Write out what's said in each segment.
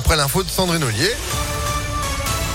après l'info de Sandrine Ollier.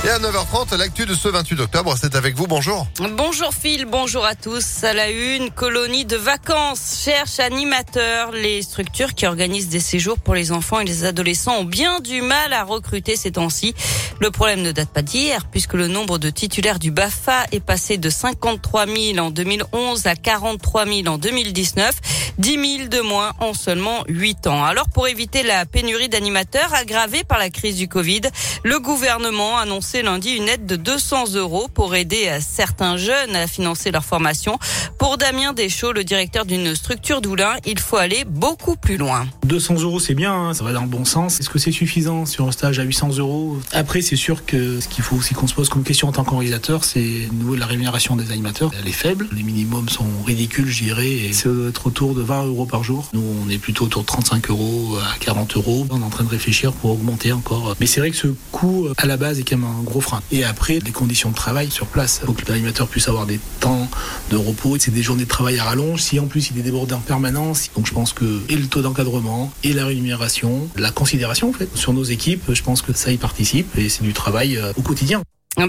Et à 9h30, l'actu de ce 28 octobre, c'est avec vous. Bonjour. Bonjour Phil, bonjour à tous. À la une, colonie de vacances cherche animateurs. Les structures qui organisent des séjours pour les enfants et les adolescents ont bien du mal à recruter ces temps-ci. Le problème ne date pas d'hier puisque le nombre de titulaires du BAFA est passé de 53 000 en 2011 à 43 000 en 2019. 10 000 de moins en seulement 8 ans. Alors pour éviter la pénurie d'animateurs aggravée par la crise du Covid, le gouvernement a annoncé lundi une aide de 200 euros pour aider certains jeunes à financer leur formation. Pour Damien Deschaux, le directeur d'une structure d'Oulin, il faut aller beaucoup plus loin. 200 euros, c'est bien, hein, ça va dans le bon sens. Est-ce que c'est suffisant sur un stage à 800 euros? Après, c'est sûr que ce qu'il faut aussi qu'on se pose comme question en tant qu'organisateur, c'est nouveau la rémunération des animateurs. Elle est faible, les minimums sont ridicules, je dirais, être autour de 20 euros par jour. Nous, on est plutôt autour de 35 euros à 40 euros. On est en train de réfléchir pour augmenter encore. Mais c'est vrai que ce coût, à la base, est quand même un gros frein. Et après, les conditions de travail sur place. Il faut que l'animateur puisse avoir des temps de repos. C'est des journées de travail à rallonge. Si en plus il est débordé en permanence, donc je pense que et le taux d'encadrement et la rémunération, la considération en fait sur nos équipes, je pense que ça y participe et c'est du travail euh, au quotidien.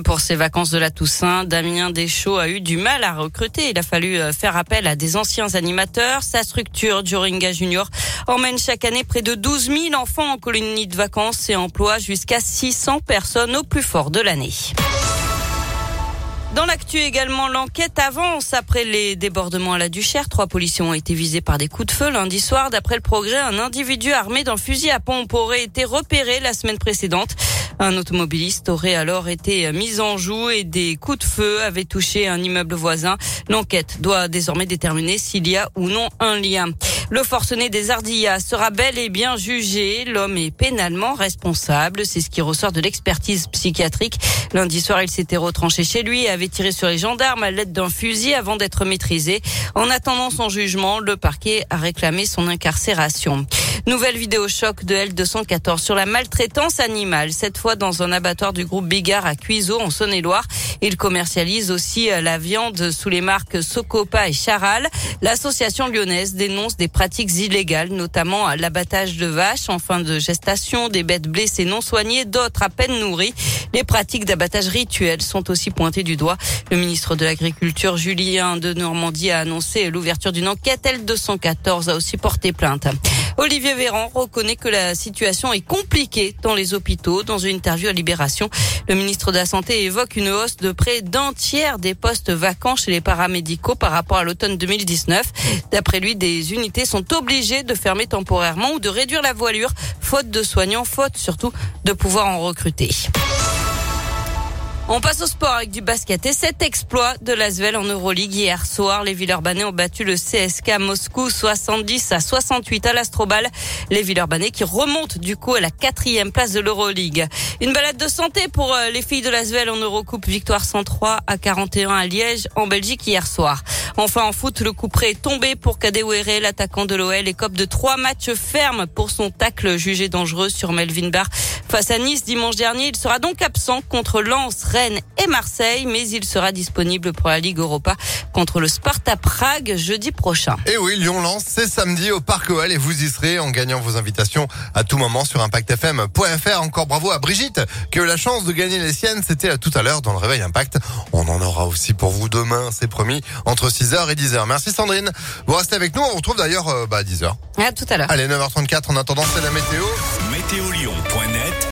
Pour ces vacances de la Toussaint, Damien Deschaux a eu du mal à recruter. Il a fallu euh, faire appel à des anciens animateurs. Sa structure, Joringa Junior, emmène chaque année près de 12 000 enfants en colonie de vacances et emploie jusqu'à 600 personnes au plus fort de l'année. Dans l'actu également, l'enquête avance après les débordements à la Duchère. Trois policiers ont été visés par des coups de feu lundi soir. D'après le progrès, un individu armé d'un fusil à pompe aurait été repéré la semaine précédente. Un automobiliste aurait alors été mis en joue et des coups de feu avaient touché un immeuble voisin. L'enquête doit désormais déterminer s'il y a ou non un lien. Le forcené des Ardillas sera bel et bien jugé. L'homme est pénalement responsable. C'est ce qui ressort de l'expertise psychiatrique. Lundi soir, il s'était retranché chez lui et avait tiré sur les gendarmes à l'aide d'un fusil avant d'être maîtrisé. En attendant son jugement, le parquet a réclamé son incarcération. Nouvelle vidéo choc de L214 sur la maltraitance animale, cette fois dans un abattoir du groupe Bigard à Cuiseau en Saône-et-Loire. Il commercialise aussi euh, la viande sous les marques Socopa et Charal. L'association lyonnaise dénonce des pratiques illégales, notamment l'abattage de vaches en fin de gestation, des bêtes blessées non soignées, d'autres à peine nourries. Les pratiques d'abattage rituel sont aussi pointées du doigt. Le ministre de l'Agriculture, Julien de Normandie, a annoncé l'ouverture d'une enquête. L214 a aussi porté plainte. Olivier Véran reconnaît que la situation est compliquée dans les hôpitaux. Dans une interview à Libération, le ministre de la Santé évoque une hausse de près d'un tiers des postes vacants chez les paramédicaux par rapport à l'automne 2019. D'après lui, des unités sont obligées de fermer temporairement ou de réduire la voilure, faute de soignants, faute surtout de pouvoir en recruter. On passe au sport avec du basket et cet exploit de l'Asvel en Euroleague hier soir. Les Villeurbanais ont battu le CSK Moscou 70 à 68 à l'Astrobal. Les Villeurbanais qui remontent du coup à la quatrième place de l'Euroleague. Une balade de santé pour euh, les filles de l'Asvel en Eurocoupe. Victoire 103 à 41 à Liège en Belgique hier soir. Enfin en foot, le coup près est tombé pour Kadewere, l'attaquant de l'OL, écope de trois matchs fermes pour son tacle jugé dangereux sur Melvin Barr face à Nice dimanche dernier. Il sera donc absent contre Lens, Rennes et Marseille, mais il sera disponible pour la Ligue Europa contre le Sparta Prague jeudi prochain. Et oui, Lyon-Lens, c'est samedi au Parc OL et vous y serez en gagnant vos invitations à tout moment sur impactfm.fr. Encore bravo à Brigitte qui a eu la chance de gagner les siennes. C'était tout à l'heure dans le Réveil Impact. On en aura aussi pour vous demain, c'est promis, entre 6h et 10h. Merci Sandrine. Vous restez avec nous. On vous retrouve d'ailleurs euh, bah, à 10h. À tout à l'heure. Allez, 9h34. En attendant, c'est la météo météolion.net